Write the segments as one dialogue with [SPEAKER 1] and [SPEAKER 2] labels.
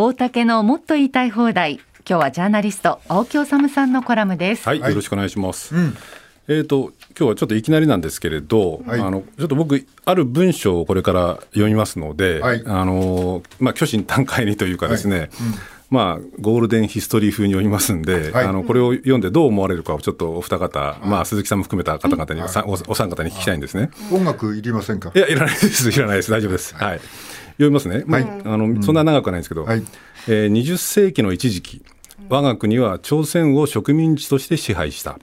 [SPEAKER 1] 大竹のもっと言いたい放題。今日はジャーナリスト青木治さんのコラムです。
[SPEAKER 2] はい、よろしくお願いします。えっ、と今日はちょっといきなりなんですけれど、
[SPEAKER 3] はい。
[SPEAKER 2] あのちょっと僕ある文章をこれから読みますので、
[SPEAKER 3] はい。
[SPEAKER 2] あのまあ虚心坦懐にというかですね。まあ、ゴールデンヒストリー風に読みますんで、
[SPEAKER 3] はい。
[SPEAKER 2] あのこれを読んでどう思われるかをちょっとお二方、まあ、鈴木さんも含めた方々に、さおお三方に聞きたいんですね。
[SPEAKER 3] 音楽いりませんか？
[SPEAKER 2] いや、いらないです、いらないです、大丈夫です。はい。読みますね。まあ、あの、そんな長くはないんですけど、
[SPEAKER 3] はい
[SPEAKER 2] えー20世紀の一時期、我が国は朝鮮を植民地として支配した。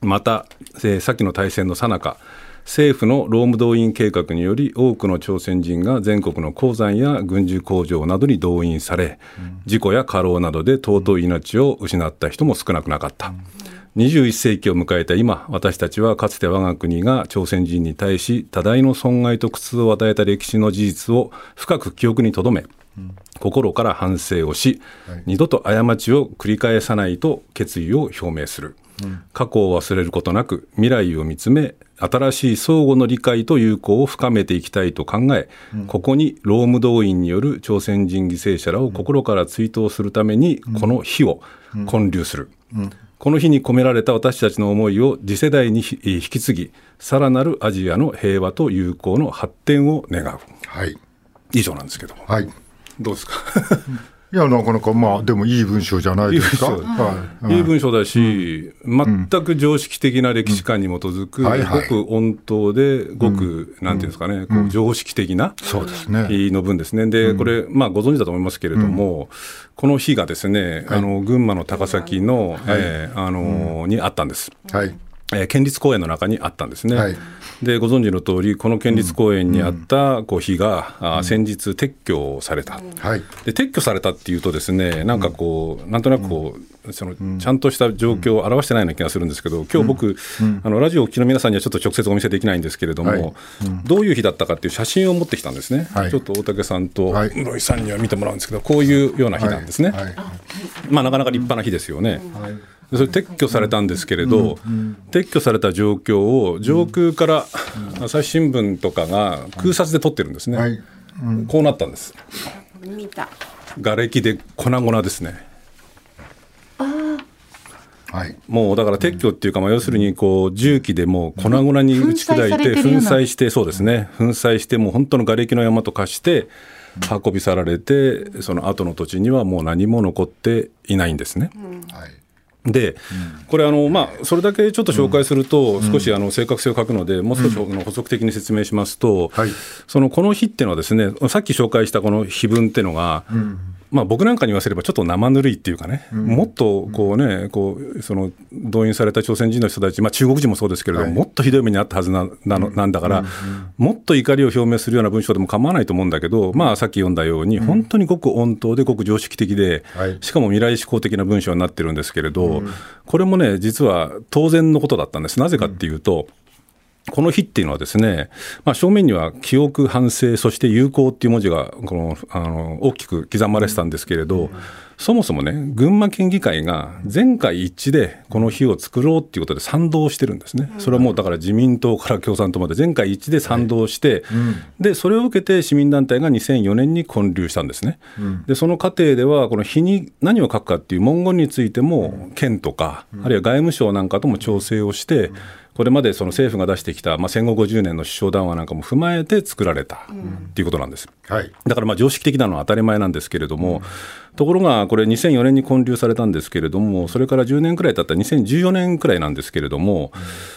[SPEAKER 2] また、えー先の大戦の最中、政府の労務動員計画により多くの朝鮮人が全国の鉱山や軍需工場などに動員され、事故や過労などで尊い命を失った人も少なくなかった。21世紀を迎えた今、私たちはかつて我が国が朝鮮人に対し多大の損害と苦痛を与えた歴史の事実を深く記憶に留め、心から反省をし、二度と過ちを繰り返さないと決意を表明する。過去を忘れることなく未来を見つめ新しい相互の理解と友好を深めていきたいと考え、ここに労務動員による朝鮮人犠牲者らを心から追悼するためにこの日を建立する、この日に込められた私たちの思いを次世代にひ引き継ぎさらなるアジアの平和と友好の発展を願う。
[SPEAKER 3] はい。
[SPEAKER 2] 以上なんですけども。
[SPEAKER 3] はい。
[SPEAKER 2] どうですか？
[SPEAKER 3] いやなかなかまあでもいい文章じゃないですか。
[SPEAKER 2] いい文章。
[SPEAKER 3] はい。
[SPEAKER 2] い。い文章だし、全く常識的な歴史観に基づく、
[SPEAKER 3] うん。はいはい。
[SPEAKER 2] ごく温当で、ごく、なんていうんですかね、こう常識的な、
[SPEAKER 3] そうですね。
[SPEAKER 2] の文ですね。で、これ、まあ、ご存知だと思いますけれども、この日がですね、あの、群馬の高崎の、えーあの、にあったんです。
[SPEAKER 3] はい。
[SPEAKER 2] えー県立公園の中にあったんですね。
[SPEAKER 3] はい
[SPEAKER 2] でご存知の通り、この県立公園にあったこう碑が、あー先日撤去された。
[SPEAKER 3] はい。
[SPEAKER 2] で撤去されたっていうとですねなんかこう、なんとなくこうそのちゃんとした状況を表してないような気がするんですけど今日僕、あのラジオをお聞きの皆さんにはちょっと直接お見せできないんですけれども、
[SPEAKER 3] はい。
[SPEAKER 2] どういう日だったかっていう写真を持ってきたんですね、
[SPEAKER 3] はい。
[SPEAKER 2] ちょっと大竹さんと
[SPEAKER 3] はい。
[SPEAKER 2] 室井さんには見てもらうんですけどこういうような日なんですね、
[SPEAKER 3] はい。
[SPEAKER 2] まあ、なかなか立派な日ですよね。でそれ撤去されたんですけれど、撤去された状況を上空から朝日新聞とかが空撮で撮ってるんですね、
[SPEAKER 3] はい。
[SPEAKER 2] こうなったんです。
[SPEAKER 1] 見た。
[SPEAKER 2] 瓦礫で粉々ですね。
[SPEAKER 3] はい。
[SPEAKER 2] もうだから撤去っていうか、まあ、要するにこう重機でもう粉々に打ち砕いて、
[SPEAKER 1] 粉砕
[SPEAKER 2] して、そうですね、粉砕して、もう本当の瓦礫の山と化して、運び去られて、その後の土地にはもう何も残っていないんですね。
[SPEAKER 3] はい
[SPEAKER 2] で、これあの、まあ、それだけちょっと紹介すると、少しあの正確性を欠くので、もう少し補足的に説明しますと、
[SPEAKER 3] はい。
[SPEAKER 2] そのこの日っていうのはですね、さっき紹介したこの碑文っていうのが、まあ、僕なんかに言わせればちょっと生ぬるいっていうかね、もっとこうね、こうその動員された朝鮮人の人たち、まあ、中国人もそうですけれども、
[SPEAKER 3] はい。
[SPEAKER 2] もっとひどい目にあったはずななのなんだから、もっと怒りを表明するような文章でも構わないと思うんだけど、まあ、さっき読んだように、本当にごく温当で、ごく常識的で、
[SPEAKER 3] はい。
[SPEAKER 2] しかも未来志向的な文章になってるんですけれど、これもね、実は当然のことだったんです。なぜかっていうと、この日っていうのはですね、まあ、正面には記憶、反省、そして友好っていう文字がこのあの大きく刻まれてたんですけれど、そもそもね、群馬県議会が全会一致でこの日を作ろうっていうことで賛同してるんですね。それはもうだから自民党から共産党まで全会一致で賛同して、で、それを受けて市民団体が2004年に建立したんですね。で、その過程では、この日に何を書くかっていう文言についても、県とか、あるいは外務省なんかとも調整をして、これまでその政府が出してきた、まあ、戦後50年の首相談話なんかも踏まえて作られたっていうことなんです。
[SPEAKER 3] はい。
[SPEAKER 2] だからまあ常識的なのは当たり前なんですけれども、ところがこれ、2004年に建立されたんですけれども、それから10年くらい経った2014年くらいなんですけれども、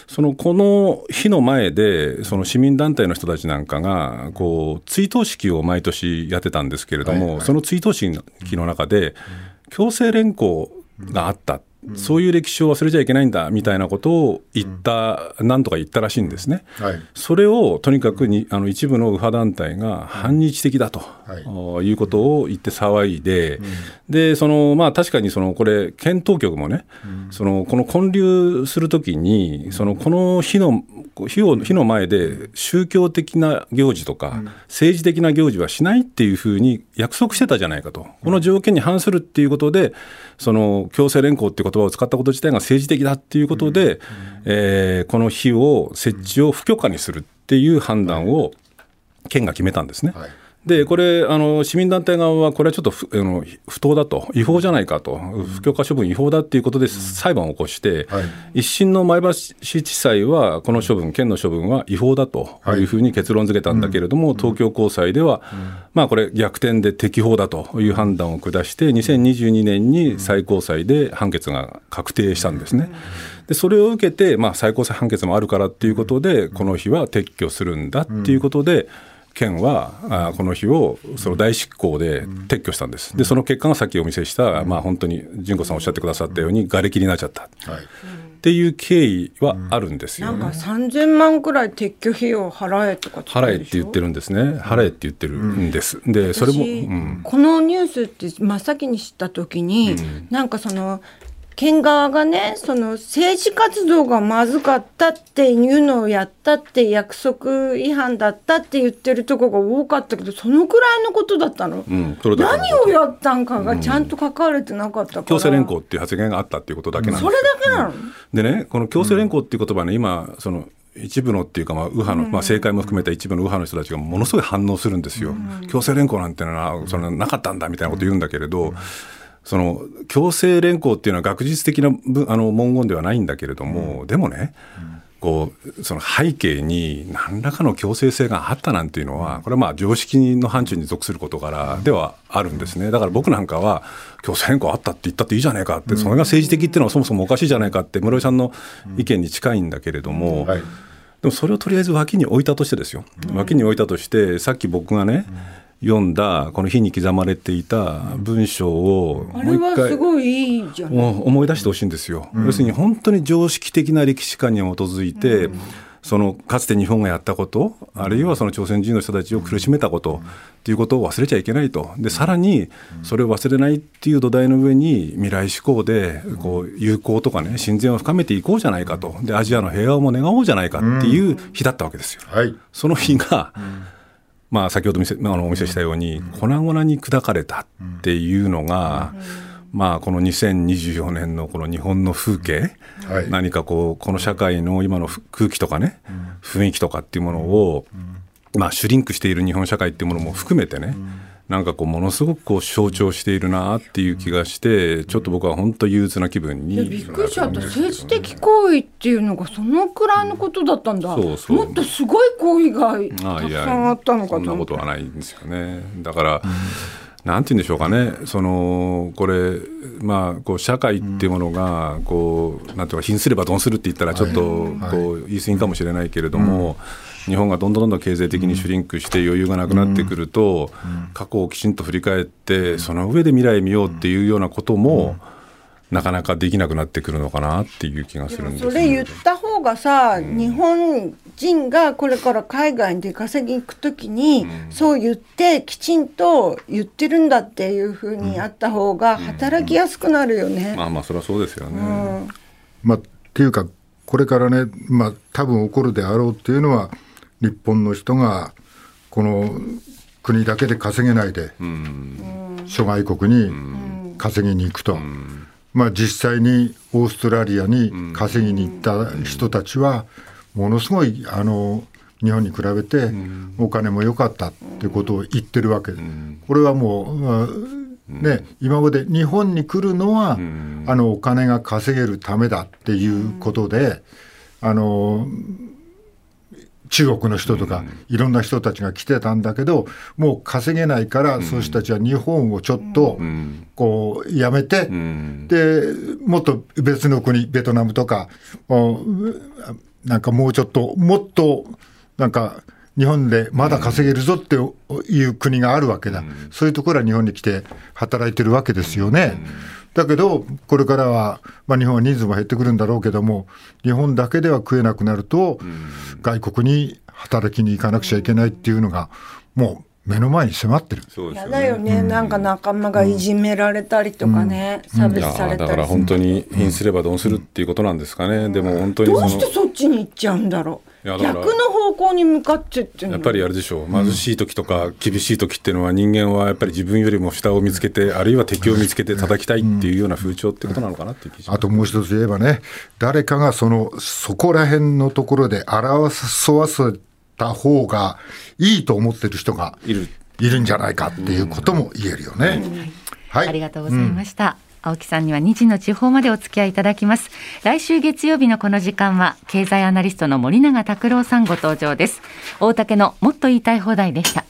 [SPEAKER 2] そのこの日の前で、その市民団体の人たちなんかが、こう追悼式を毎年やってたんですけれども、
[SPEAKER 3] はいはい
[SPEAKER 2] その追悼式の中で、強制連行があった。そういう歴史を忘れちゃいけないんだみたいなことを言った、なんとか言ったらしいんですね。
[SPEAKER 3] はい。
[SPEAKER 2] それをとにかくにあの一部の右派団体が反日的だと、い、うことを言って騒いで、でそのまあ、確かにそのこれ、県当局もね、そのこの建立するときに、そのこの日の日を日の前で宗教的な行事とか、政治的な行事はしないっていうふうに約束してたじゃないかと、この条件に反するっていうことで、その強制連行っていう言葉を使ったこと自体が政治的だっていうことで、えーこの日を設置を不許可にするっていう判断を県が決めたんですね。
[SPEAKER 3] はい
[SPEAKER 2] でこれあの、市民団体側は、これはちょっと不あの不当だと、違法じゃないかと、不許可処分違法だっていうことで裁判を起こして、
[SPEAKER 3] はい。
[SPEAKER 2] 一審の前橋市地裁は、この処分、県の処分は違法だとい。うふうに結論付けたんだけれども、東京高裁では、まあ、これ、逆転で適法だという判断を下して、2022年に最高裁で判決が確定したんですね。でそれを受けて、まあ、最高裁判決もあるからっていうことで、この日は撤去するんだっていうことで、県はあこの日をその大執行で撤去したんです、でその結果がさっきお見せした、まあ、本当に純子さんおっしゃってくださったように、瓦礫になっちゃった。っ
[SPEAKER 3] はい。
[SPEAKER 2] ていう経緯はあるんですよ。ね。
[SPEAKER 4] なんか3000万くらい撤去費用払えとか
[SPEAKER 2] 払えって言って
[SPEAKER 4] る
[SPEAKER 2] るんですね、払えって言ってるんです、でそれも、うん。
[SPEAKER 4] このニュースって真っ先に知った時に、なんかその県側がねその政治活動がまずかったっていうのをやったって約束違反だったって言ってるとこが多かったけどそのくらいのことだったの、
[SPEAKER 2] うん、それだけ
[SPEAKER 4] 何をやったんかがちゃんと書かれてなかったから、
[SPEAKER 2] 強制連行っていう発言があったっていうことだけなんです
[SPEAKER 4] それだけなの、
[SPEAKER 2] でね、この強制連行っていう言葉ね、今、その一部のっていうか、まあ、右派の、まあ、政界も含めた一部の右派の人たちがものすごい反応するんですよ。強制連行なんてのはそのなかったんだみたいなこと言うんだけれど、その強制連行っていうのは学術的なぶあの文言ではないんだけれども、でもね、こうその背景に何らかの強制性があったなんていうのは、これはまあ常識の範疇に属する事柄ではあるんですね。だから僕なんかは、強制変更あったって言ったっていいじゃないかって、それが政治的っていうのはそもそもおかしいじゃないかって、室井さんの意見に近いんだけれども、
[SPEAKER 3] はい。
[SPEAKER 2] でもそれをとりあえず脇に置いたとしてですよ、脇に置いたとして、さっき僕がね、読んだこの日に刻まれていた文章をもう思い出してほしいんですよ、要するに本当に常識的な歴史観に基づいて、そのかつて日本がやったこと、あるいはその朝鮮人の人たちを苦しめたことっていうことを忘れちゃいけないと、でさらにそれを忘れないっていう土台の上に、未来志向でこう友好とかね、親善を深めていこうじゃないかと、でアジアの平和も願おうじゃないかっていう日だったわけですよ。
[SPEAKER 3] はい。
[SPEAKER 2] その日が、まあ、先ほど見せあのお見せしたように、粉々に砕かれたっていうのが、まあ、この2024年のこの日本の風景、
[SPEAKER 3] はい。
[SPEAKER 2] 何かこう、この社会の今の空気とかね、雰囲気とかっていうものを、まあ、シュリンクしている日本社会っていうものも含めてね、なんかこう、ものすごくこう象徴しているなっていう気がして、ちょっと僕は本当憂鬱な気分に
[SPEAKER 4] びっくりしちゃった。政治的行為っていうのがそのくらいのことだったんだ、
[SPEAKER 2] そうそう。
[SPEAKER 4] もっとすごい行為が
[SPEAKER 2] ああいや
[SPEAKER 4] たくさんあったのか
[SPEAKER 2] そんなことはないんですよね。だから、なんて言うんでしょうかね、そのこれ、まあ、こう社会っていうものが、こうなんていうか、貧すれば鈍するって言ったら、ちょっとこう言い過ぎかもしれないけれども、日本がどんどんどんどん経済的にシュリンクして余裕がなくなってくると、過去をきちんと振り返って、その上で未来見ようっていうようなことも、なかなかできなくなってくるのかなっていう気がするんですよ
[SPEAKER 4] それ言った方がさ、日本人がこれから海外に出稼ぎ行く時に、そう言ってきちんと言ってるんだっていうふうにあった方が働きやすくなるよね。
[SPEAKER 2] まあまあ、それはそうですよね。
[SPEAKER 4] うん。
[SPEAKER 3] まあ、っていうか、これからね、まあ多分起こるであろうっていうのは、日本の人がこの国だけで稼げないで、諸外国に稼ぎに行くと、まあ、実際にオーストラリアに稼ぎに行った人たちは、ものすごいあの日本に比べてお金も良かったってことを言ってるわけで、これはもう、あね、今まで日本に来るのは、あのお金が稼げるためだっていうことで、あの中国の人とか、いろんな人たちが来てたんだけど、もう稼げないから、そういう人たちは日本をちょっとこうやめて、でもっと別の国、ベトナムとか、なんかもうちょっと、もっとなんか、日本でまだ稼げるぞっていう国があるわけだ、そういうところは日本に来て働いてるわけですよね。だけど、これからは、まあ、日本は人数も減ってくるんだろうけども、日本だけでは食えなくなると、外国に働きに行かなくちゃいけないっていうのが、もう目の前に迫ってる。
[SPEAKER 4] や
[SPEAKER 2] そうですよ
[SPEAKER 4] だよね、なんか仲間がいじめられたりとかね、差別
[SPEAKER 2] いや
[SPEAKER 4] されたり
[SPEAKER 2] だから本当に貧すれば鈍するっていうことなんですかね、でも本当に
[SPEAKER 4] どうしてそっちに行っちゃうんだろう。逆の方向に向かってって
[SPEAKER 2] やっぱりあれでしょう、貧しい時とか厳しい時っていうのは、人間はやっぱり自分よりも下を見つけて、あるいは敵を見つけて叩きたいっていうような風潮ってことなのかなっていう気がします。
[SPEAKER 3] あともう一つ言えばね、誰かがその、そこら辺のところで表わせた方がいいと思ってる人が
[SPEAKER 2] いる
[SPEAKER 3] いるんじゃないかっていうことも言えるよね。
[SPEAKER 1] はい、ありがとうございました。青木さんには2時の地方までお付き合いいただきます。来週月曜日のこの時間は、経済アナリストの森永卓郎さんご登場です。大竹のもっと言いたい放題でした。